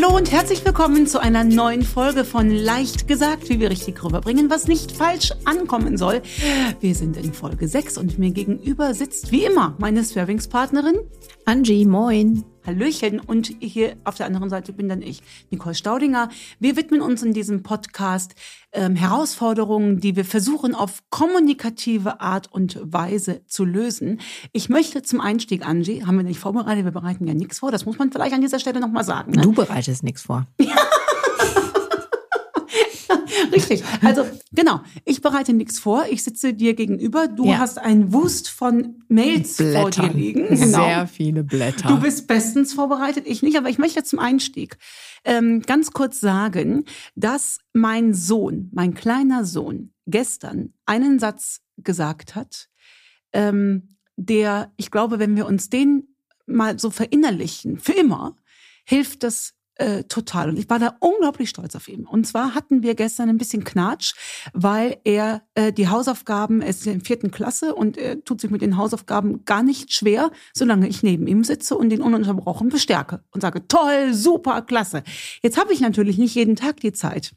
Hallo und herzlich willkommen zu einer neuen Folge von Leicht gesagt, wie wir richtig rüberbringen, was nicht falsch ankommen soll. Wir sind in Folge 6 und mir gegenüber sitzt wie immer meine Sparringspartnerin Angie, moin. Hallöchen und hier auf der anderen Seite bin dann ich, Nicole Staudinger. Wir widmen uns in diesem Podcast ähm, Herausforderungen, die wir versuchen auf kommunikative Art und Weise zu lösen. Ich möchte zum Einstieg, Angie, haben wir nicht vorbereitet, wir bereiten ja nichts vor, das muss man vielleicht an dieser Stelle nochmal sagen. Ne? Du bereitest nichts vor. Richtig. Also genau, ich bereite nichts vor. Ich sitze dir gegenüber. Du Ja. hast einen Wust von Mails vor dir liegen. Genau. Sehr viele Blätter. Du bist bestens vorbereitet, ich nicht, aber ich möchte zum Einstieg ähm, ganz kurz sagen, dass mein Sohn, mein kleiner Sohn, gestern einen Satz gesagt hat, ähm, der, ich glaube, wenn wir uns den mal so verinnerlichen, für immer, hilft das äh, total. Und ich war da unglaublich stolz auf ihn. Und zwar hatten wir gestern ein bisschen Knatsch, weil er äh, die Hausaufgaben, er ist in der vierten Klasse und er tut sich mit den Hausaufgaben gar nicht schwer, solange ich neben ihm sitze und ihn ununterbrochen bestärke und sage, toll, super, klasse. Jetzt habe ich natürlich nicht jeden Tag die Zeit.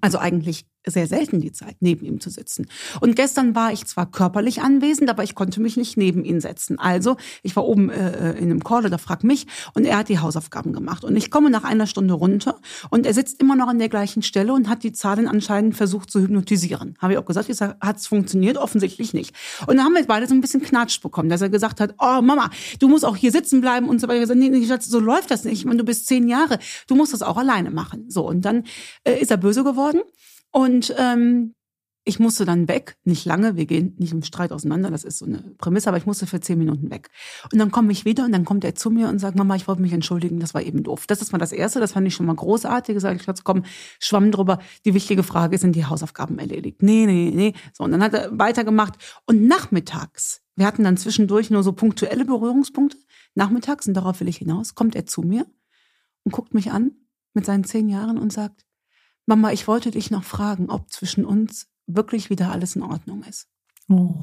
Also eigentlich sehr selten die Zeit, neben ihm zu sitzen. Und gestern war ich zwar körperlich anwesend, aber ich konnte mich nicht neben ihn setzen. Also ich war oben äh, in einem Call oder frag mich und er hat die Hausaufgaben gemacht. Und ich komme nach einer Stunde runter und er sitzt immer noch an der gleichen Stelle und hat die Zahlen anscheinend versucht zu hypnotisieren. Habe ich auch gesagt, ich sage, hat es funktioniert? Offensichtlich nicht. Und dann haben wir beide so ein bisschen Knatsch bekommen, dass er gesagt hat, oh Mama, du musst auch hier sitzen bleiben und so weiter. Ich gesagt, nee, so läuft das nicht. Ich meine, du bist zehn Jahre, du musst das auch alleine machen. So, und dann äh, ist er böse geworden. Und ähm, ich musste dann weg, nicht lange, wir gehen nicht im Streit auseinander, das ist so eine Prämisse, aber ich musste für zehn Minuten weg. Und dann komme ich wieder und dann kommt er zu mir und sagt, Mama, ich wollte mich entschuldigen, das war eben doof. Das ist mal das Erste, das fand ich schon mal großartig. Sag ich, Schatz, komm, schwamm drüber. Die wichtige Frage ist, sind die Hausaufgaben erledigt? Nee, nee, nee. So, und dann hat er weitergemacht. Und nachmittags, wir hatten dann zwischendurch nur so punktuelle Berührungspunkte, nachmittags, und darauf will ich hinaus, kommt er zu mir und guckt mich an mit seinen zehn Jahren und sagt, Mama, ich wollte dich noch fragen, ob zwischen uns wirklich wieder alles in Ordnung ist. Oh.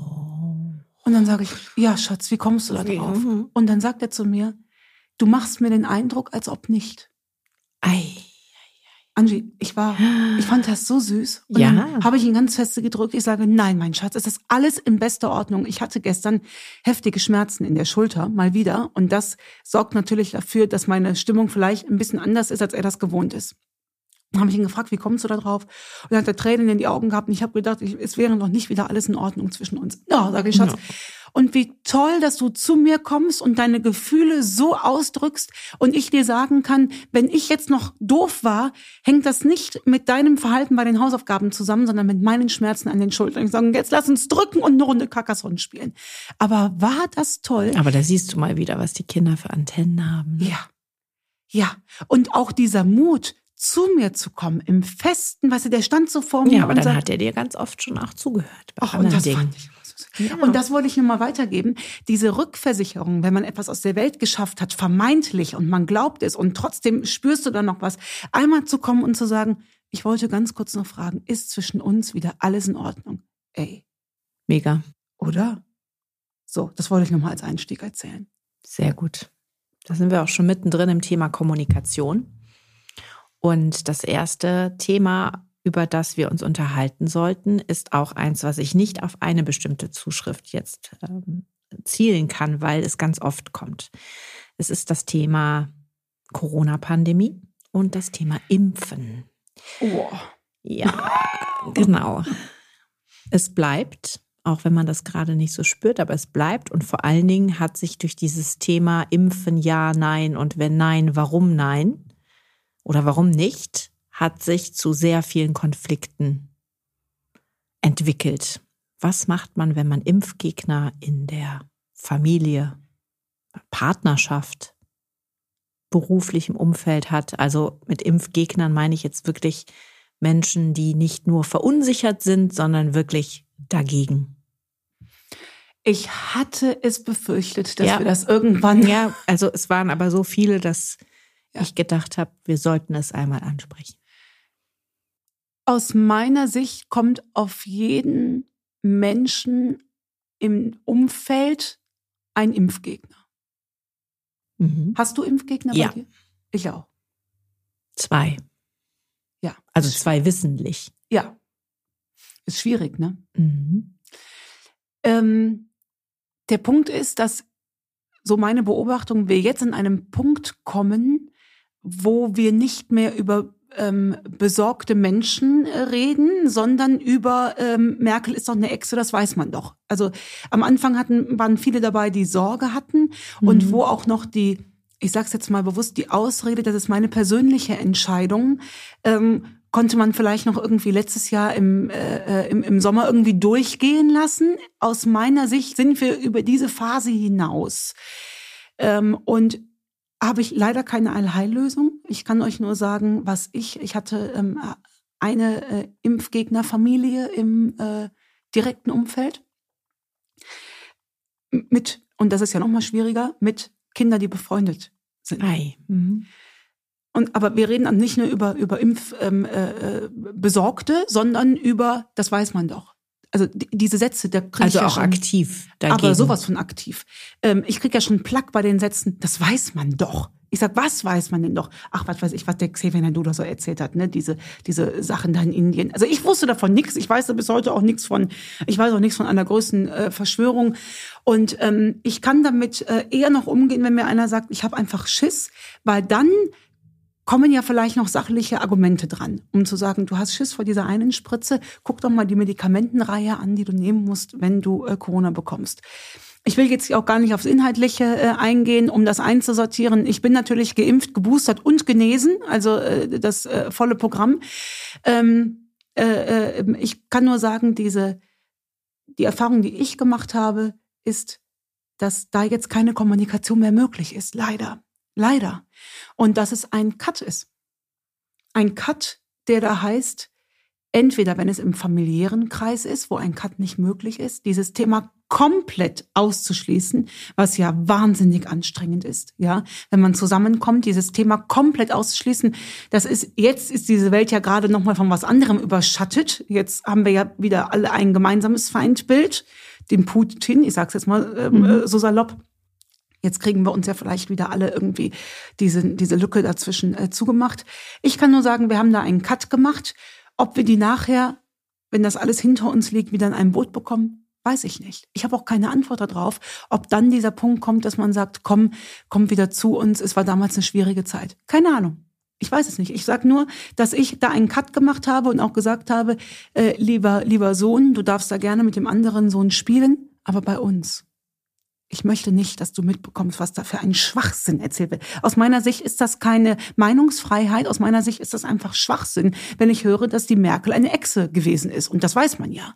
Und dann sage ich, ja, Schatz, wie kommst du da drauf? Mhm. Und dann sagt er zu mir, du machst mir den Eindruck, als ob nicht. Ei. Angie, ich war, ich fand das so süß. Und Ja. dann habe ich ihn ganz feste gedrückt. Ich sage, nein, mein Schatz, es ist alles in bester Ordnung. Ich hatte gestern heftige Schmerzen in der Schulter, mal wieder. Und das sorgt natürlich dafür, dass meine Stimmung vielleicht ein bisschen anders ist, als er das gewohnt ist. Habe ich ihn gefragt, wie kommst du da drauf? Und dann hat er Tränen in die Augen gehabt und ich habe gedacht, ich, es wäre noch nicht wieder alles in Ordnung zwischen uns. Ja, sage ich, Schatz. Ja. Und wie toll, dass du zu mir kommst und deine Gefühle so ausdrückst und ich dir sagen kann, wenn ich jetzt noch doof war, hängt das nicht mit deinem Verhalten bei den Hausaufgaben zusammen, sondern mit meinen Schmerzen an den Schultern. Ich sage, jetzt lass uns drücken und eine Runde Carcassonne spielen. Aber war das toll? Aber da siehst du mal wieder, was die Kinder für Antennen haben. ne? Ja. Ja. Und auch dieser Mut, zu mir zu kommen, im Festen, weißt du, der stand so vor mir Ja, aber dann sagt, hat er dir ganz oft schon auch zugehört bei Ach, und das Dingen. fand ich. Ja. Und das wollte ich nur mal weitergeben. Diese Rückversicherung, wenn man etwas aus der Welt geschafft hat, vermeintlich und man glaubt es und trotzdem spürst du dann noch was, einmal zu kommen und zu sagen, ich wollte ganz kurz noch fragen, ist zwischen uns wieder alles in Ordnung? Ey, Mega. oder? So, das wollte ich nur mal als Einstieg erzählen. Sehr gut. Da sind wir auch schon mittendrin im Thema Kommunikation. Und das erste Thema, über das wir uns unterhalten sollten, ist auch eins, was ich nicht auf eine bestimmte Zuschrift jetzt ähm, zielen kann, weil es ganz oft kommt. Es ist das Thema Corona-Pandemie und das Thema Impfen. Oh. Ja, genau. Es bleibt, auch wenn man das gerade nicht so spürt, aber es bleibt. Und vor allen Dingen hat sich durch dieses Thema Impfen ja, nein und wenn nein, warum nein oder warum nicht, hat sich zu sehr vielen Konflikten entwickelt. Was macht man, wenn man Impfgegner in der Familie, Partnerschaft, beruflichem Umfeld hat? Also mit Impfgegnern meine ich jetzt wirklich Menschen, die nicht nur verunsichert sind, sondern wirklich dagegen. Ich hatte es befürchtet, dass Ja. wir das irgendwann. Ja, also es waren aber so viele, dass Ja. ich gedacht habe, wir sollten es einmal ansprechen. Aus meiner Sicht kommt auf jeden Menschen im Umfeld ein Impfgegner. Mhm. Hast du Impfgegner Ja. bei dir? Ich auch. Zwei. Ja. Also zwei wissentlich. Ja. Ist schwierig, ne? Mhm. Ähm, der Punkt ist, dass so meine Beobachtung, wir jetzt in einem Punkt kommen, wo wir nicht mehr über ähm, besorgte Menschen reden, sondern über ähm, Merkel ist doch eine Echse, das weiß man doch. Also am Anfang hatten, waren viele dabei, die Sorge hatten und Mhm. wo auch noch die, ich sag's jetzt mal bewusst, die Ausrede, das ist meine persönliche Entscheidung, ähm, konnte man vielleicht noch irgendwie letztes Jahr im, äh, äh, im, im Sommer irgendwie durchgehen lassen. Aus meiner Sicht sind wir über diese Phase hinaus. Ähm, und habe ich leider keine Allheillösung. Ich kann euch nur sagen, was ich, ich hatte ähm, eine äh, Impfgegnerfamilie im äh, direkten Umfeld mit, und das ist ja noch mal schwieriger, mit Kindern, die befreundet sind. Ei. Mhm. Und, aber wir reden dann nicht nur über, über Impfbesorgte, ähm, äh, äh, sondern über, das weiß man doch. Also die, diese Sätze, da krieg ich Also ja auch schon, aktiv dagegen. aber sowas von aktiv. Ähm, ich krieg ja schon Plack bei den Sätzen, das weiß man doch. Ich sag, was weiß man denn doch? Ach, was weiß ich, was der Xavier Naidoo so erzählt hat, ne? Diese, diese Sachen da in Indien. Also ich wusste davon nichts. Ich weiß da bis heute auch nichts von, ich weiß auch nichts von einer größten äh, Verschwörung. Und ähm, ich kann damit äh, eher noch umgehen, wenn mir einer sagt, ich habe einfach Schiss, weil dann kommen ja vielleicht noch sachliche Argumente dran, um zu sagen, du hast Schiss vor dieser einen Spritze, guck doch mal die Medikamentenreihe an, die du nehmen musst, wenn du äh, Corona bekommst. Ich will jetzt auch gar nicht aufs Inhaltliche äh, eingehen, um das einzusortieren. Ich bin natürlich geimpft, geboostert und genesen, also äh, das äh, volle Programm. Ähm, äh, äh, ich kann nur sagen, diese die Erfahrung, die ich gemacht habe, ist, dass da jetzt keine Kommunikation mehr möglich ist. Leider. Leider. Und dass es ein Cut ist. Ein Cut, der da heißt, entweder wenn es im familiären Kreis ist, wo ein Cut nicht möglich ist, dieses Thema komplett auszuschließen, was ja wahnsinnig anstrengend ist, ja, wenn man zusammenkommt, dieses Thema komplett auszuschließen, das ist jetzt ist diese Welt ja gerade noch mal von was anderem überschattet. Jetzt haben wir ja wieder alle ein gemeinsames Feindbild, den Putin, ich sag's jetzt mal ähm, Mhm. so salopp. Jetzt kriegen wir uns ja vielleicht wieder alle irgendwie diese, diese Lücke dazwischen äh, zugemacht. Ich kann nur sagen, wir haben da einen Cut gemacht. Ob wir die nachher, wenn das alles hinter uns liegt, wieder in ein Boot bekommen, weiß ich nicht. Ich habe auch keine Antwort darauf, ob dann dieser Punkt kommt, dass man sagt, komm, komm wieder zu uns. Es war damals eine schwierige Zeit. Keine Ahnung. Ich weiß es nicht. Ich sage nur, dass ich da einen Cut gemacht habe und auch gesagt habe, äh, lieber, lieber Sohn, du darfst da gerne mit dem anderen Sohn spielen, aber bei uns. Ich möchte nicht, dass du mitbekommst, was da für ein Schwachsinn erzählt wird. Aus meiner Sicht ist das keine Meinungsfreiheit. Aus meiner Sicht ist das einfach Schwachsinn, wenn ich höre, dass die Merkel eine Echse gewesen ist. Und das weiß man ja.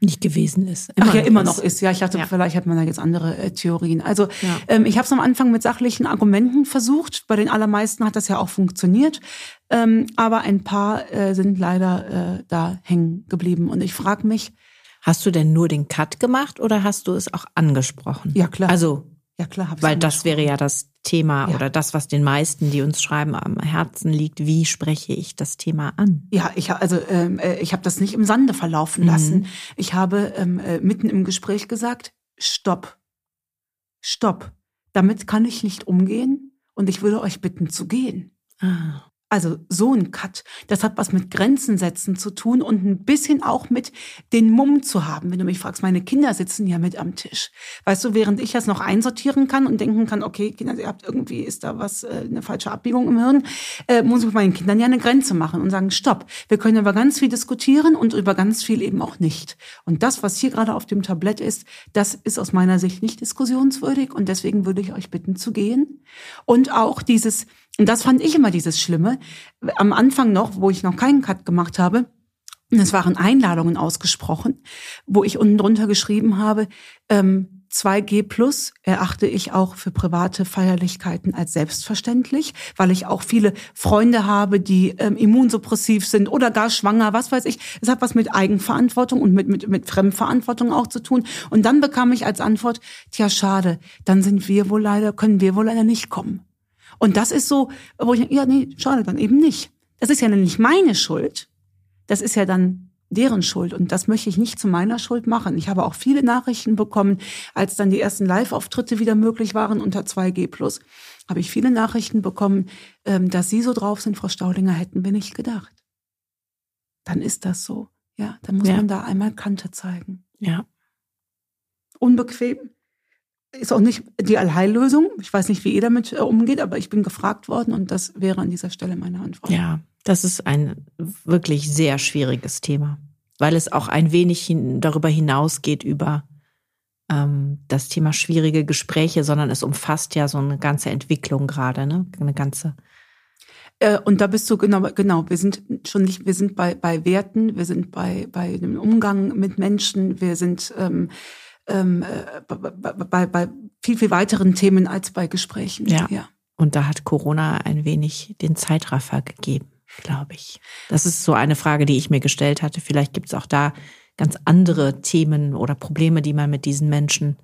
Nicht gewesen ist. Ach ja, immer noch ist. Ja, ich dachte, Ja. vielleicht hat man da jetzt andere äh, Theorien. Also Ja. ähm, ich habe es am Anfang mit sachlichen Argumenten versucht. Bei den allermeisten hat das ja auch funktioniert. Ähm, aber ein paar äh, sind leider äh, da hängen geblieben. Und ich frage mich, Hast du denn nur den Cut gemacht oder hast du es auch angesprochen? ja klar, Also, ja klar, weil das wäre ja das Thema Ja. oder das, was den meisten, die uns schreiben, am Herzen liegt. Wie spreche ich das Thema an? Ja, ich also ähm, äh, ich habe das nicht im Sande verlaufen Mhm. lassen. Ich habe ähm, äh, mitten im Gespräch gesagt: Stopp, stopp. Damit kann ich nicht umgehen und ich würde euch bitten zu gehen. Ah. Also so ein Cut, das hat was mit Grenzen setzen zu tun und ein bisschen auch mit den Mumm zu haben. Wenn du mich fragst, meine Kinder sitzen ja mit am Tisch. Weißt du, während ich das noch einsortieren kann und denken kann, okay, Kinder, ihr habt irgendwie, ist da was, äh, eine falsche Abbiegung im Hirn, äh, muss ich mit meinen Kindern ja eine Grenze machen und sagen, stopp, wir können über ganz viel diskutieren und über ganz viel eben auch nicht. Und das, was hier gerade auf dem Tablett ist, das ist aus meiner Sicht nicht diskussionswürdig und deswegen würde ich euch bitten zu gehen. Und auch dieses, und das fand ich immer dieses Schlimme, am Anfang noch, wo ich noch keinen Cut gemacht habe, es waren Einladungen ausgesprochen, wo ich unten drunter geschrieben habe, ähm, 2G plus erachte ich auch für private Feierlichkeiten als selbstverständlich, weil ich auch viele Freunde habe, die ähm, immunsuppressiv sind oder gar schwanger, was weiß ich. Es hat was mit Eigenverantwortung und mit, mit, mit Fremdverantwortung auch zu tun. Und dann bekam ich als Antwort, tja, schade, dann sind wir wohl leider, können wir wohl leider nicht kommen. Und das ist so, wo ich, ja, nee, schade, dann eben nicht. Das ist ja nicht meine Schuld. Das ist ja dann deren Schuld. Und das möchte ich nicht zu meiner Schuld machen. Ich habe auch viele Nachrichten bekommen, als dann die ersten Live-Auftritte wieder möglich waren unter 2G plus, habe ich viele Nachrichten bekommen, ähm, dass Sie so drauf sind, Frau Staudinger, hätten wir nicht gedacht. Dann ist das so. Ja, dann muss ja. man da einmal Kante zeigen. Ja. Unbequem. Ist auch nicht die Allheillösung. Ich weiß nicht, wie ihr damit äh, umgeht, aber ich bin gefragt worden und das wäre an dieser Stelle meine Antwort. Ja, das ist ein wirklich sehr schwieriges Thema, weil es auch ein wenig hin, darüber hinausgeht über ähm, das Thema schwierige Gespräche, sondern es umfasst ja so eine ganze Entwicklung gerade, ne? Eine ganze. Äh, und da bist du genau, genau. Wir sind schon nicht, wir sind bei bei Werten, wir sind bei bei dem Umgang mit Menschen, wir sind ähm, ähm, äh, bei, bei, bei viel viel weiteren Themen als bei Gesprächen. Ja. ja. Und da hat Corona ein wenig den Zeitraffer gegeben glaube ich. Das ist so eine Frage, die ich mir gestellt hatte. Vielleicht gibt es auch da ganz andere Themen oder Probleme, die man mit diesen Menschen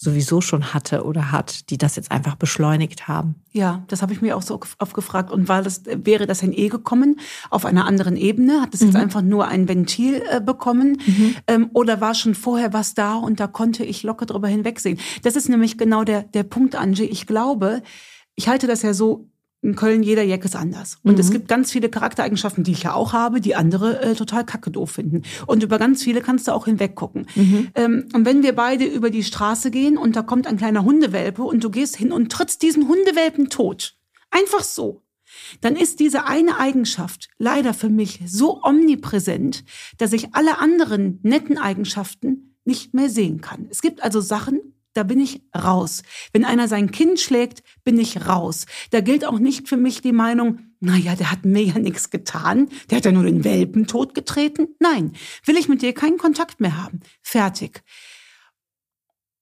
sowieso schon hatte oder hat, die das jetzt einfach beschleunigt haben. Ja, das habe ich mir auch so oft gefragt. Und war das, wäre das ein E gekommen auf einer anderen Ebene? Hat es mhm. jetzt einfach nur ein Ventil äh, bekommen? Mhm. Ähm, oder war schon vorher was da und da konnte ich locker drüber hinwegsehen? Das ist nämlich genau der, der Punkt, Angie. Ich glaube, ich halte das ja so in Köln jeder Jack ist anders. Und mhm. es gibt ganz viele Charaktereigenschaften, die ich ja auch habe, die andere äh, total kacke doof finden. Und über ganz viele kannst du auch hinweggucken. Mhm. Ähm, und wenn wir beide über die Straße gehen und da kommt ein kleiner Hundewelpe und du gehst hin und trittst diesen Hundewelpen tot. Einfach so. Dann ist diese eine Eigenschaft leider für mich so omnipräsent, dass ich alle anderen netten Eigenschaften nicht mehr sehen kann. Es gibt also Sachen, da bin ich raus. Wenn einer sein Kind schlägt, bin ich raus. Da gilt auch nicht für mich die Meinung, naja, der hat mir ja nichts getan, der hat ja nur den Welpen totgetreten. Nein, will ich mit dir keinen Kontakt mehr haben. Fertig.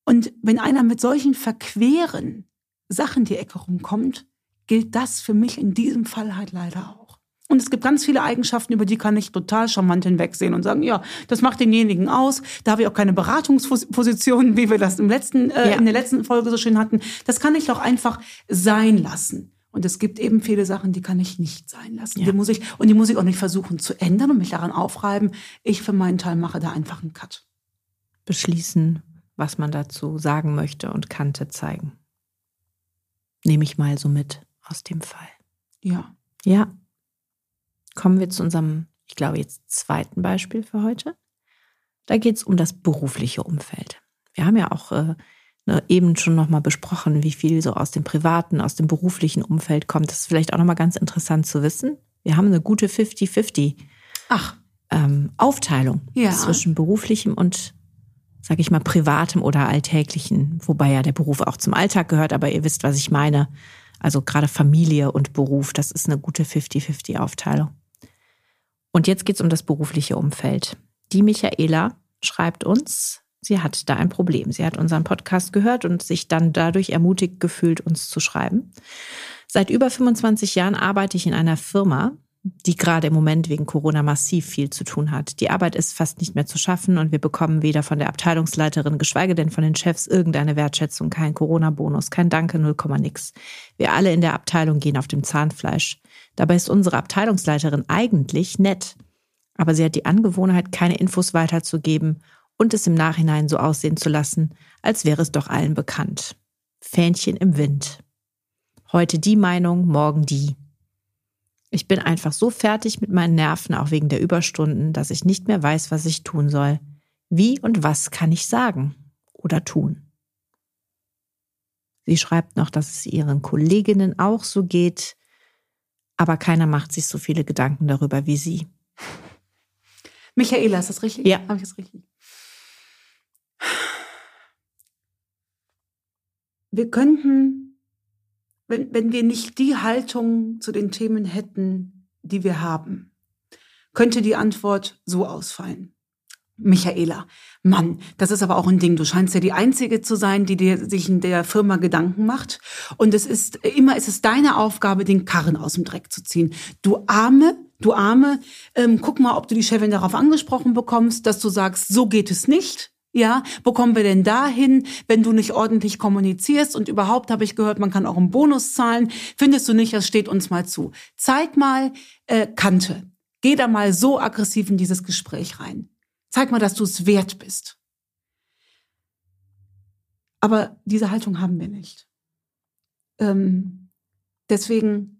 Und wenn einer mit solchen verqueren Sachen die Ecke rumkommt, gilt das für mich in diesem Fall halt leider auch. Und es gibt ganz viele Eigenschaften, über die kann ich total charmant hinwegsehen und sagen, ja, das macht denjenigen aus. Da habe ich auch keine Beratungsposition, wie wir das im letzten, äh, ja. in der letzten Folge so schön hatten. Das kann ich doch einfach sein lassen. Und es gibt eben viele Sachen, die kann ich nicht sein lassen. Ja. Die muss ich, und die muss ich auch nicht versuchen zu ändern und mich daran aufreiben. Ich für meinen Teil mache da einfach einen Cut. Beschließen, was man dazu sagen möchte und Kante zeigen. Nehme ich mal so mit aus dem Fall. Ja. Ja, kommen wir zu unserem, ich glaube, jetzt zweiten Beispiel für heute. Da geht es um das berufliche Umfeld. Wir haben ja auch äh, ne, eben schon nochmal besprochen, wie viel so aus dem privaten, aus dem beruflichen Umfeld kommt. Das ist vielleicht auch nochmal ganz interessant zu wissen. Wir haben eine gute 50-50 ähm, Aufteilung ja. zwischen beruflichem und, sage ich mal, privatem oder alltäglichen, wobei ja der Beruf auch zum Alltag gehört, aber ihr wisst, was ich meine. Also gerade Familie und Beruf, das ist eine gute 50-50 Aufteilung. Und jetzt geht es um das berufliche Umfeld. Die Michaela schreibt uns, sie hat da ein Problem. Sie hat unseren Podcast gehört und sich dann dadurch ermutigt gefühlt, uns zu schreiben. Seit über 25 Jahren arbeite ich in einer Firma, die gerade im Moment wegen Corona massiv viel zu tun hat. Die Arbeit ist fast nicht mehr zu schaffen und wir bekommen weder von der Abteilungsleiterin, geschweige denn von den Chefs irgendeine Wertschätzung, kein Corona-Bonus, kein Danke, 0, nix. Wir alle in der Abteilung gehen auf dem Zahnfleisch. Dabei ist unsere Abteilungsleiterin eigentlich nett, aber sie hat die Angewohnheit, keine Infos weiterzugeben und es im Nachhinein so aussehen zu lassen, als wäre es doch allen bekannt. Fähnchen im Wind. Heute die Meinung, morgen die. Ich bin einfach so fertig mit meinen Nerven, auch wegen der Überstunden, dass ich nicht mehr weiß, was ich tun soll. Wie und was kann ich sagen oder tun? Sie schreibt noch, dass es ihren Kolleginnen auch so geht, aber keiner macht sich so viele Gedanken darüber wie sie. Michaela, ist das richtig? Ja. Habe ich das richtig? Wir könnten, wenn, wenn wir nicht die Haltung zu den Themen hätten, die wir haben, könnte die Antwort so ausfallen. Michaela, Mann, das ist aber auch ein Ding. Du scheinst ja die Einzige zu sein, die dir sich in der Firma Gedanken macht. Und es ist immer, es ist deine Aufgabe, den Karren aus dem Dreck zu ziehen. Du arme, du arme, ähm, guck mal, ob du die Chefin darauf angesprochen bekommst, dass du sagst, so geht es nicht. Ja, wo kommen wir denn dahin, wenn du nicht ordentlich kommunizierst? Und überhaupt habe ich gehört, man kann auch einen Bonus zahlen. Findest du nicht, das steht uns mal zu. Zeig mal äh, Kante Geh da mal so aggressiv in dieses Gespräch rein. Zeig mal, dass du es wert bist. Aber diese Haltung haben wir nicht. Ähm, deswegen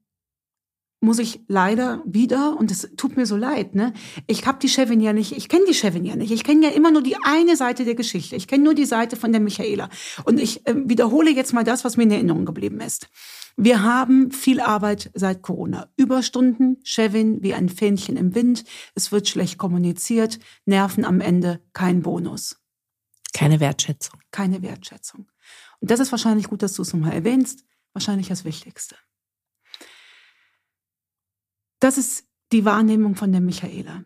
muss ich leider wieder, und es tut mir so leid, ne? Ich habe die Chefin ja nicht, ich kenne die Chefin ja nicht. Ich kenne ja immer nur die eine Seite der Geschichte. Ich kenne nur die Seite von der Michaela. Und ich äh, wiederhole jetzt mal das, was mir in Erinnerung geblieben ist. Wir haben viel Arbeit seit Corona. Überstunden, Chevin wie ein Fähnchen im Wind. Es wird schlecht kommuniziert. Nerven am Ende, kein Bonus. Keine Wertschätzung. Keine Wertschätzung. Und das ist wahrscheinlich gut, dass du es nochmal erwähnst. Wahrscheinlich das Wichtigste. Das ist die Wahrnehmung von der Michaela.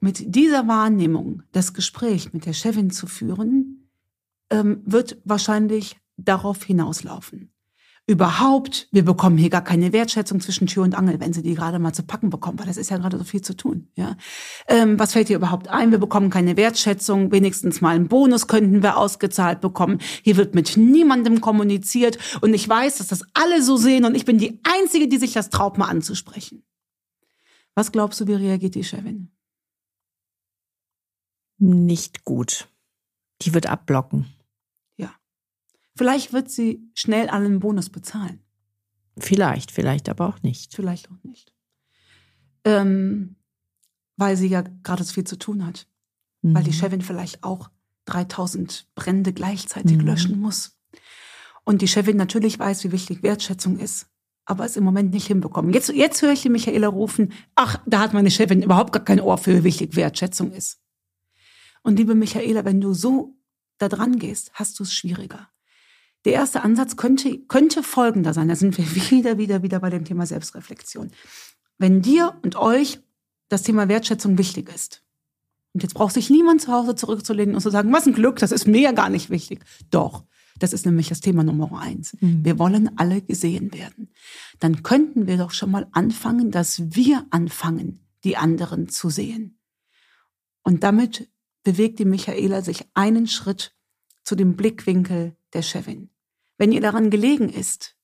Mit dieser Wahrnehmung das Gespräch mit der Chefin zu führen, ähm, wird wahrscheinlich darauf hinauslaufen. Überhaupt, wir bekommen hier gar keine Wertschätzung zwischen Tür und Angel, wenn sie die gerade mal zu packen bekommen, weil das ist ja gerade so viel zu tun. Ja, ähm, was fällt dir überhaupt ein? Wir bekommen keine Wertschätzung, wenigstens mal einen Bonus könnten wir ausgezahlt bekommen. Hier wird mit niemandem kommuniziert und ich weiß, dass das alle so sehen und ich bin die einzige, die sich das traut, mal anzusprechen. Was glaubst du, wie reagiert die Chefin? Nicht gut. Die wird abblocken. Ja. Vielleicht wird sie schnell allen Bonus bezahlen. Vielleicht, vielleicht aber auch nicht. Vielleicht auch nicht. Ähm, weil sie ja gerade so viel zu tun hat. Mhm. Weil die mhm. Chefin vielleicht auch 3000 Brände gleichzeitig mhm. löschen muss. Und die Chefin natürlich weiß, wie wichtig Wertschätzung ist aber es im Moment nicht hinbekommen. Jetzt, jetzt höre ich die Michaela rufen, ach, da hat meine Chefin überhaupt gar kein Ohr für, wie wichtig Wertschätzung ist. Und liebe Michaela, wenn du so da dran gehst, hast du es schwieriger. Der erste Ansatz könnte, könnte folgender sein. Da sind wir wieder, wieder, wieder bei dem Thema Selbstreflexion. Wenn dir und euch das Thema Wertschätzung wichtig ist, und jetzt braucht sich niemand zu Hause zurückzulehnen und zu sagen, was ein Glück, das ist mir ja gar nicht wichtig. Doch, das ist nämlich das Thema Nummer eins. Mhm. Wir wollen alle gesehen werden. Dann könnten wir doch schon mal anfangen, dass wir anfangen, die anderen zu sehen. Und damit bewegt die Michaela sich einen Schritt zu dem Blickwinkel der Chefin. Wenn ihr daran gelegen ist,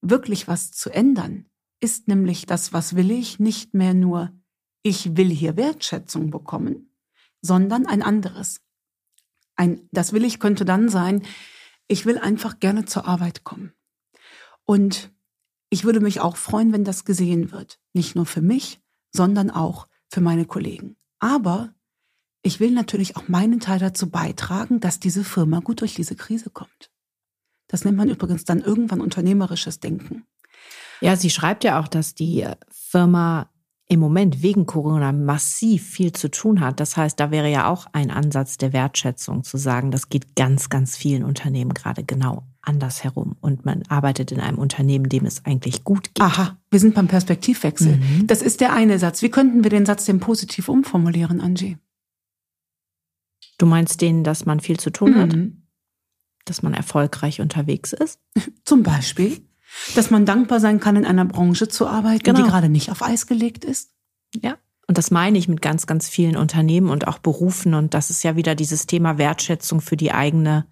wirklich was zu ändern, ist nämlich das, was will ich, nicht mehr nur, ich will hier Wertschätzung bekommen, sondern ein anderes. Ein, das will ich könnte dann sein, ich will einfach gerne zur Arbeit kommen. Und ich würde mich auch freuen, wenn das gesehen wird. Nicht nur für mich, sondern auch für meine Kollegen. Aber ich will natürlich auch meinen Teil dazu beitragen, dass diese Firma gut durch diese Krise kommt. Das nennt man übrigens dann irgendwann unternehmerisches Denken. Ja, sie schreibt ja auch, dass die Firma im Moment wegen Corona massiv viel zu tun hat. Das heißt, da wäre ja auch ein Ansatz der Wertschätzung zu sagen, das geht ganz, ganz vielen Unternehmen gerade genau anders herum. Und man arbeitet in einem Unternehmen, dem es eigentlich gut geht. Aha, wir sind beim Perspektivwechsel. Mhm. Das ist der eine Satz. Wie könnten wir den Satz denn positiv umformulieren, Angie? Du meinst den, dass man viel zu tun mhm. hat? Dass man erfolgreich unterwegs ist? Zum Beispiel dass man dankbar sein kann, in einer Branche zu arbeiten, genau. die gerade nicht auf Eis gelegt ist. Ja. Und das meine ich mit ganz, ganz vielen Unternehmen und auch Berufen. Und das ist ja wieder dieses Thema Wertschätzung für die eigene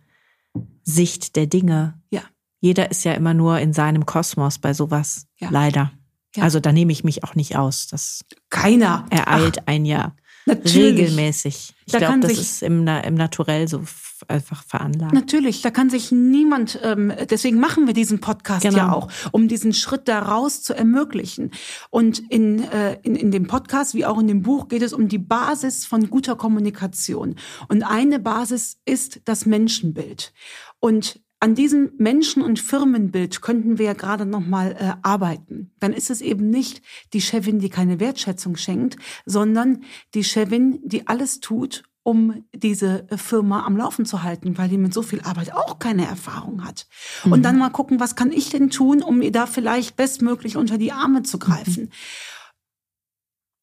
Sicht der Dinge. Ja. Jeder ist ja immer nur in seinem Kosmos bei sowas. Ja. Leider. Ja. Also da nehme ich mich auch nicht aus. Das Keiner ereilt Ach. ein Jahr. Natürlich. Regelmäßig. Ich glaube, das ist im, im Naturell so einfach veranlagt. Natürlich, da kann sich niemand, ähm, deswegen machen wir diesen Podcast genau. ja auch, um diesen Schritt daraus zu ermöglichen. Und in, äh, in, in dem Podcast wie auch in dem Buch geht es um die Basis von guter Kommunikation. Und eine Basis ist das Menschenbild. Und an diesem Menschen- und Firmenbild könnten wir ja gerade noch mal äh, arbeiten. Dann ist es eben nicht die Chefin, die keine Wertschätzung schenkt, sondern die Chefin, die alles tut, um diese äh, Firma am Laufen zu halten, weil die mit so viel Arbeit auch keine Erfahrung hat. Mhm. Und dann mal gucken, was kann ich denn tun, um ihr da vielleicht bestmöglich unter die Arme zu greifen. Mhm.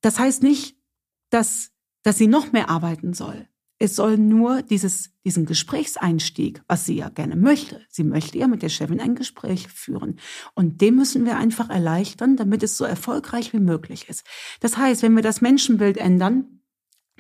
Das heißt nicht, dass, dass sie noch mehr arbeiten soll. Es soll nur dieses, diesen Gesprächseinstieg, was sie ja gerne möchte. Sie möchte ja mit der Chefin ein Gespräch führen. Und dem müssen wir einfach erleichtern, damit es so erfolgreich wie möglich ist. Das heißt, wenn wir das Menschenbild ändern,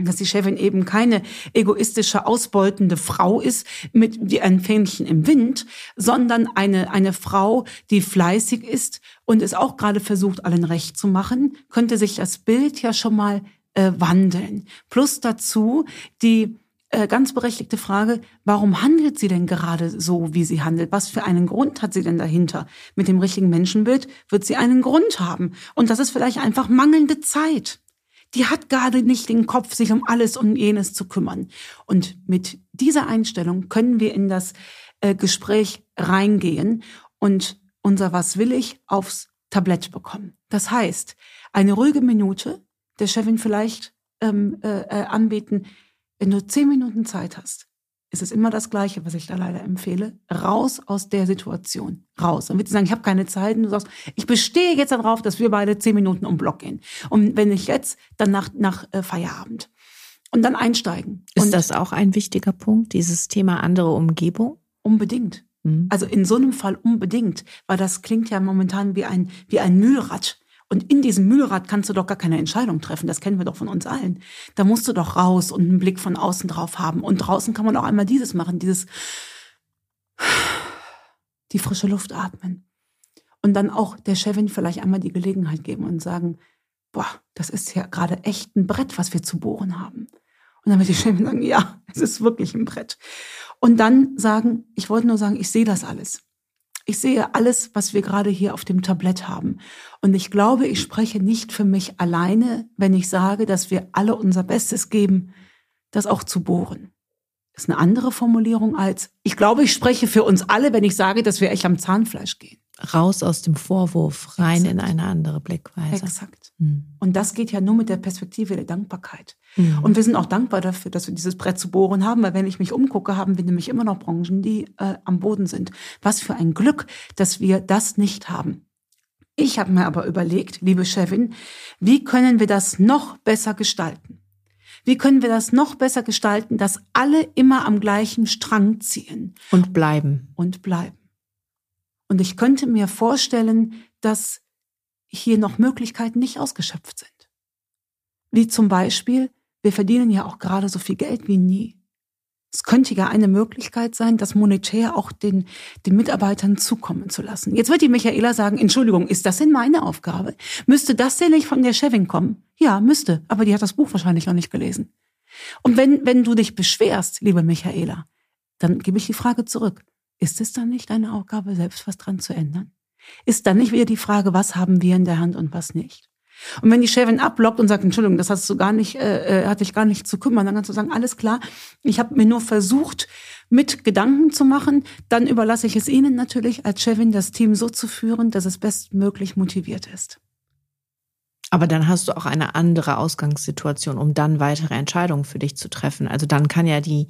dass die Chefin eben keine egoistische, ausbeutende Frau ist mit wie ein Fähnchen im Wind, sondern eine, eine Frau, die fleißig ist und es auch gerade versucht, allen recht zu machen, könnte sich das Bild ja schon mal äh, wandeln. Plus dazu die äh, ganz berechtigte Frage, warum handelt sie denn gerade so, wie sie handelt? Was für einen Grund hat sie denn dahinter? Mit dem richtigen Menschenbild wird sie einen Grund haben. Und das ist vielleicht einfach mangelnde Zeit. Die hat gerade nicht den Kopf, sich um alles und jenes zu kümmern. Und mit dieser Einstellung können wir in das äh, Gespräch reingehen und unser Was will ich aufs Tablett bekommen. Das heißt, eine ruhige Minute der Chefin vielleicht ähm, äh, äh, anbieten, wenn du zehn Minuten Zeit hast, ist es immer das Gleiche, was ich da leider empfehle. Raus aus der Situation. Raus. Dann wird sie sagen, ich habe keine Zeit. Und du sagst, ich bestehe jetzt darauf, dass wir beide zehn Minuten um Block gehen. Und wenn nicht jetzt, dann nach, nach äh, Feierabend. Und dann einsteigen. Ist und das auch ein wichtiger Punkt, dieses Thema andere Umgebung? Unbedingt. Mhm. Also in so einem Fall unbedingt, weil das klingt ja momentan wie ein, wie ein Mühlrad. Und in diesem Mühlrad kannst du doch gar keine Entscheidung treffen. Das kennen wir doch von uns allen. Da musst du doch raus und einen Blick von außen drauf haben. Und draußen kann man auch einmal dieses machen, dieses die frische Luft atmen. Und dann auch der Chefin vielleicht einmal die Gelegenheit geben und sagen, boah, das ist ja gerade echt ein Brett, was wir zu bohren haben. Und dann wird die Chefin sagen, ja, es ist wirklich ein Brett. Und dann sagen, ich wollte nur sagen, ich sehe das alles. Ich sehe alles, was wir gerade hier auf dem Tablett haben. Und ich glaube, ich spreche nicht für mich alleine, wenn ich sage, dass wir alle unser Bestes geben, das auch zu bohren. Das ist eine andere Formulierung als, ich glaube, ich spreche für uns alle, wenn ich sage, dass wir echt am Zahnfleisch gehen raus aus dem Vorwurf, rein Exakt. in eine andere Blickweise. Exakt. Mhm. Und das geht ja nur mit der Perspektive der Dankbarkeit. Mhm. Und wir sind auch dankbar dafür, dass wir dieses Brett zu bohren haben, weil wenn ich mich umgucke, haben wir nämlich immer noch Branchen, die äh, am Boden sind. Was für ein Glück, dass wir das nicht haben. Ich habe mir aber überlegt, liebe Chefin, wie können wir das noch besser gestalten? Wie können wir das noch besser gestalten, dass alle immer am gleichen Strang ziehen? Und bleiben. Und bleiben. Und ich könnte mir vorstellen, dass hier noch Möglichkeiten nicht ausgeschöpft sind. Wie zum Beispiel, wir verdienen ja auch gerade so viel Geld wie nie. Es könnte ja eine Möglichkeit sein, das monetär auch den, den Mitarbeitern zukommen zu lassen. Jetzt wird die Michaela sagen, Entschuldigung, ist das denn meine Aufgabe? Müsste das denn nicht von der Chefin kommen? Ja, müsste, aber die hat das Buch wahrscheinlich noch nicht gelesen. Und wenn, wenn du dich beschwerst, liebe Michaela, dann gebe ich die Frage zurück. Ist es dann nicht deine Aufgabe, selbst was dran zu ändern? Ist dann nicht wieder die Frage, was haben wir in der Hand und was nicht? Und wenn die Chefin abblockt und sagt, Entschuldigung, das hast du gar nicht, äh, äh hatte ich gar nicht zu kümmern, dann kannst du sagen, alles klar, ich habe mir nur versucht, mit Gedanken zu machen, dann überlasse ich es Ihnen natürlich als Chefin, das Team so zu führen, dass es bestmöglich motiviert ist. Aber dann hast du auch eine andere Ausgangssituation, um dann weitere Entscheidungen für dich zu treffen. Also dann kann ja die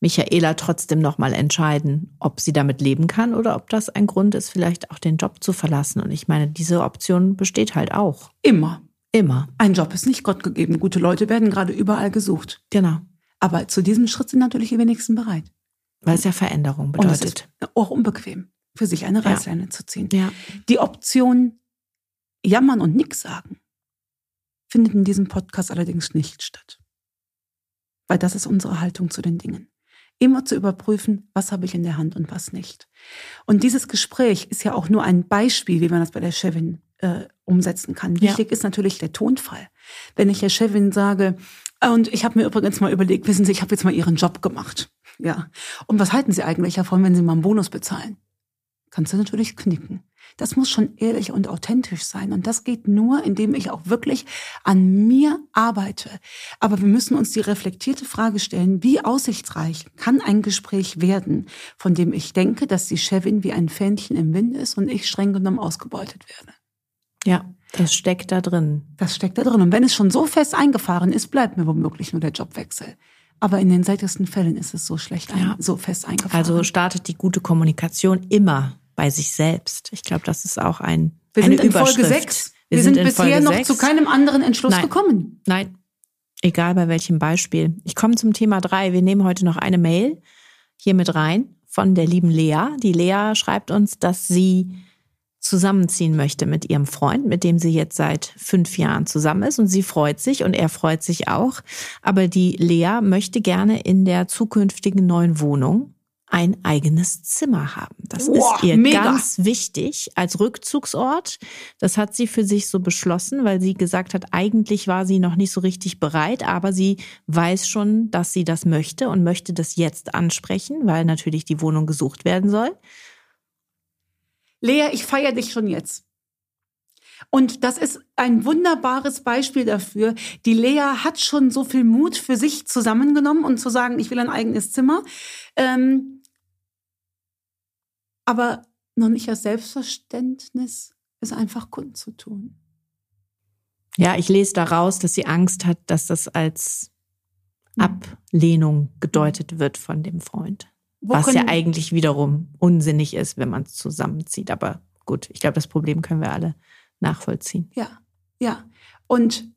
Michaela trotzdem nochmal entscheiden, ob sie damit leben kann oder ob das ein Grund ist, vielleicht auch den Job zu verlassen. Und ich meine, diese Option besteht halt auch. Immer. Immer. Ein Job ist nicht Gott gegeben. Gute Leute werden gerade überall gesucht. Genau. Aber zu diesem Schritt sind natürlich die wenigsten bereit. Weil es ja Veränderung bedeutet. Und es ist auch unbequem, für sich eine Reißleine ja. zu ziehen. Ja. Die Option jammern und nix sagen findet in diesem Podcast allerdings nicht statt. Weil das ist unsere Haltung zu den Dingen immer zu überprüfen, was habe ich in der Hand und was nicht. Und dieses Gespräch ist ja auch nur ein Beispiel, wie man das bei der Chefin äh, umsetzen kann. Ja. Wichtig ist natürlich der Tonfall. Wenn ich der Chefin sage, ah, und ich habe mir übrigens mal überlegt, wissen Sie, ich habe jetzt mal Ihren Job gemacht. Ja. Und was halten Sie eigentlich davon, wenn Sie mal einen Bonus bezahlen? Kannst du natürlich knicken. Das muss schon ehrlich und authentisch sein. Und das geht nur, indem ich auch wirklich an mir arbeite. Aber wir müssen uns die reflektierte Frage stellen, wie aussichtsreich kann ein Gespräch werden, von dem ich denke, dass die Chefin wie ein Fähnchen im Wind ist und ich streng genommen ausgebeutet werde. Ja, das steckt da drin. Das steckt da drin. Und wenn es schon so fest eingefahren ist, bleibt mir womöglich nur der Jobwechsel. Aber in den seltensten Fällen ist es so schlecht, ein, ja. so fest eingefahren. Also startet die gute Kommunikation immer bei sich selbst. Ich glaube, das ist auch ein Wir eine sind in Folge 6. Wir, Wir sind, sind bisher noch 6. zu keinem anderen Entschluss Nein. gekommen. Nein, egal bei welchem Beispiel. Ich komme zum Thema 3. Wir nehmen heute noch eine Mail hier mit rein von der lieben Lea. Die Lea schreibt uns, dass sie zusammenziehen möchte mit ihrem Freund, mit dem sie jetzt seit fünf Jahren zusammen ist. Und sie freut sich und er freut sich auch. Aber die Lea möchte gerne in der zukünftigen neuen Wohnung ein eigenes Zimmer haben. Das Boah, ist ihr mega. ganz wichtig als Rückzugsort. Das hat sie für sich so beschlossen, weil sie gesagt hat, eigentlich war sie noch nicht so richtig bereit, aber sie weiß schon, dass sie das möchte und möchte das jetzt ansprechen, weil natürlich die Wohnung gesucht werden soll. Lea, ich feiere dich schon jetzt. Und das ist ein wunderbares Beispiel dafür. Die Lea hat schon so viel Mut für sich zusammengenommen und zu sagen, ich will ein eigenes Zimmer. Ähm, aber noch nicht als Selbstverständnis, es einfach kundzutun. Ja, ich lese daraus, dass sie Angst hat, dass das als Ablehnung gedeutet wird von dem Freund. Wo was ja eigentlich wiederum unsinnig ist, wenn man es zusammenzieht. Aber gut, ich glaube, das Problem können wir alle nachvollziehen. Ja, ja. Und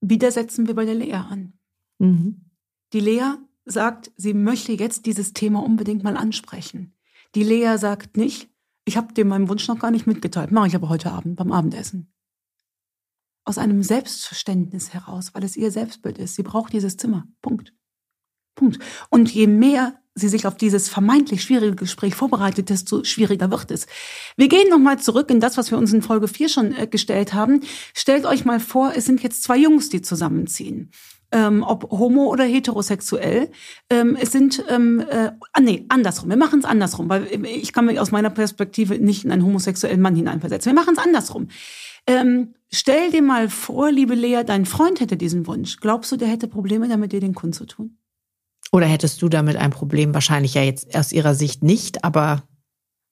wieder setzen wir bei der Lea an. Mhm. Die Lea sagt, sie möchte jetzt dieses Thema unbedingt mal ansprechen. Die Lea sagt nicht, ich habe dir meinen Wunsch noch gar nicht mitgeteilt, mache ich aber heute Abend beim Abendessen. Aus einem Selbstverständnis heraus, weil es ihr Selbstbild ist. Sie braucht dieses Zimmer. Punkt. Punkt. Und je mehr sie sich auf dieses vermeintlich schwierige Gespräch vorbereitet, desto schwieriger wird es. Wir gehen nochmal zurück in das, was wir uns in Folge 4 schon äh, gestellt haben. Stellt euch mal vor, es sind jetzt zwei Jungs, die zusammenziehen. Ähm, ob homo oder heterosexuell. Ähm, es sind, ähm, äh, ah, nee, andersrum. Wir machen es andersrum, weil ich kann mich aus meiner Perspektive nicht in einen homosexuellen Mann hineinversetzen. Wir machen es andersrum. Ähm, stell dir mal vor, liebe Lea, dein Freund hätte diesen Wunsch. Glaubst du, der hätte Probleme damit, dir den Kund zu tun? Oder hättest du damit ein Problem? Wahrscheinlich ja jetzt aus ihrer Sicht nicht, aber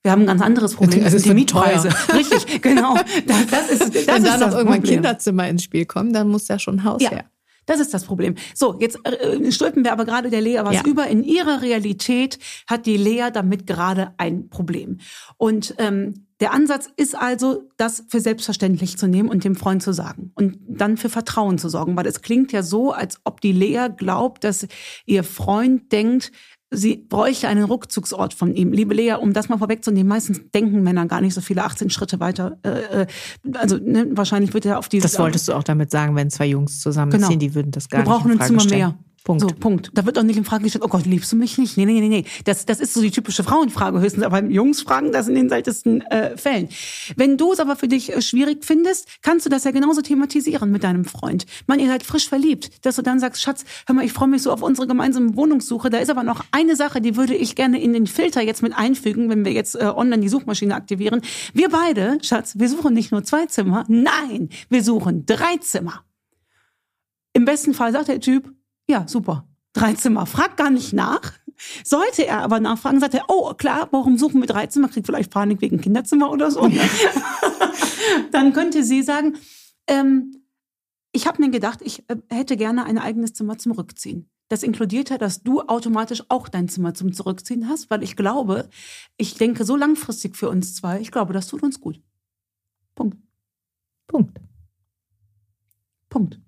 wir haben ein ganz anderes Problem. Das, ist die Mietpreise. Richtig, genau. Das, das ist, das Wenn ist da noch irgendwann Kinderzimmer ins Spiel kommen, dann muss ja schon ein Haus ja. her. Das ist das Problem. So, jetzt äh, stülpen wir aber gerade der Lea was ja. über. In ihrer Realität hat die Lea damit gerade ein Problem. Und ähm, der Ansatz ist also, das für selbstverständlich zu nehmen und dem Freund zu sagen und dann für Vertrauen zu sorgen, weil es klingt ja so, als ob die Lea glaubt, dass ihr Freund denkt, sie bräuchte einen Rückzugsort von ihm. Liebe Lea, um das mal vorwegzunehmen, meistens denken Männer gar nicht so viele 18 Schritte weiter. Äh, äh, also ne, wahrscheinlich wird er auf diese. Das wolltest du auch damit sagen, wenn zwei Jungs zusammenziehen, genau. die würden das gar Wir nicht brauchen ein Zimmer stellen. mehr. Punkt. So, Punkt. Da wird auch nicht in Frage gestellt, oh Gott, liebst du mich nicht? Nee, nee, nee, nee. Das, das ist so die typische Frauenfrage höchstens, aber Jungs fragen das in den seltensten äh, Fällen. Wenn du es aber für dich äh, schwierig findest, kannst du das ja genauso thematisieren mit deinem Freund. Man, ihr seid frisch verliebt, dass du dann sagst, Schatz, hör mal, ich freue mich so auf unsere gemeinsame Wohnungssuche. Da ist aber noch eine Sache, die würde ich gerne in den Filter jetzt mit einfügen, wenn wir jetzt äh, online die Suchmaschine aktivieren. Wir beide, Schatz, wir suchen nicht nur zwei Zimmer, nein, wir suchen drei Zimmer. Im besten Fall sagt der Typ, ja, super, drei Zimmer. Fragt gar nicht nach. Sollte er aber nachfragen, sagt er, oh klar, warum suchen wir drei Zimmer? Kriegt vielleicht Panik wegen Kinderzimmer oder so. Dann könnte sie sagen, ähm, ich habe mir gedacht, ich äh, hätte gerne ein eigenes Zimmer zum Rückziehen. Das inkludiert ja, dass du automatisch auch dein Zimmer zum Zurückziehen hast, weil ich glaube, ich denke so langfristig für uns zwei, ich glaube, das tut uns gut. Punkt. Punkt. Punkt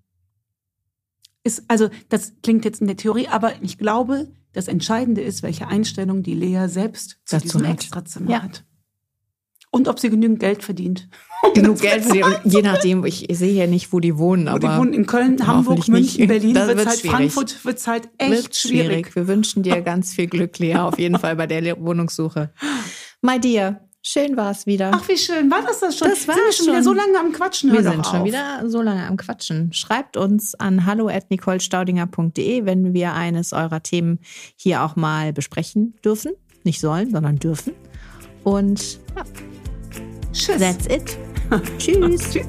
ist, also das klingt jetzt in der Theorie, aber ich glaube, das Entscheidende ist, welche Einstellung die Lea selbst zu Dazu diesem hat. Extrazimmer ja. hat. Und ob sie genügend Geld verdient. Genug Geld verdient. Und je nachdem, ich, sehe ja nicht, wo die wohnen. Wo aber die wohnen in Köln, Hamburg, München, Berlin. Das wird halt, schwierig. Frankfurt wird halt echt schwierig. schwierig. Wir wünschen dir ganz viel Glück, Lea, auf jeden Fall bei der Wohnungssuche. My dear, Schön war es wieder. Ach, wie schön. War das das schon? Das war sind wir schon, wieder so lange am Quatschen. Hör wir sind schon wieder so lange am Quatschen. Schreibt uns an hallo@nicolestaudinger.de, wenn wir eines eurer Themen hier auch mal besprechen dürfen. Nicht sollen, sondern dürfen. Und ja. Tschüss. That's it. Tschüss. Tschüss.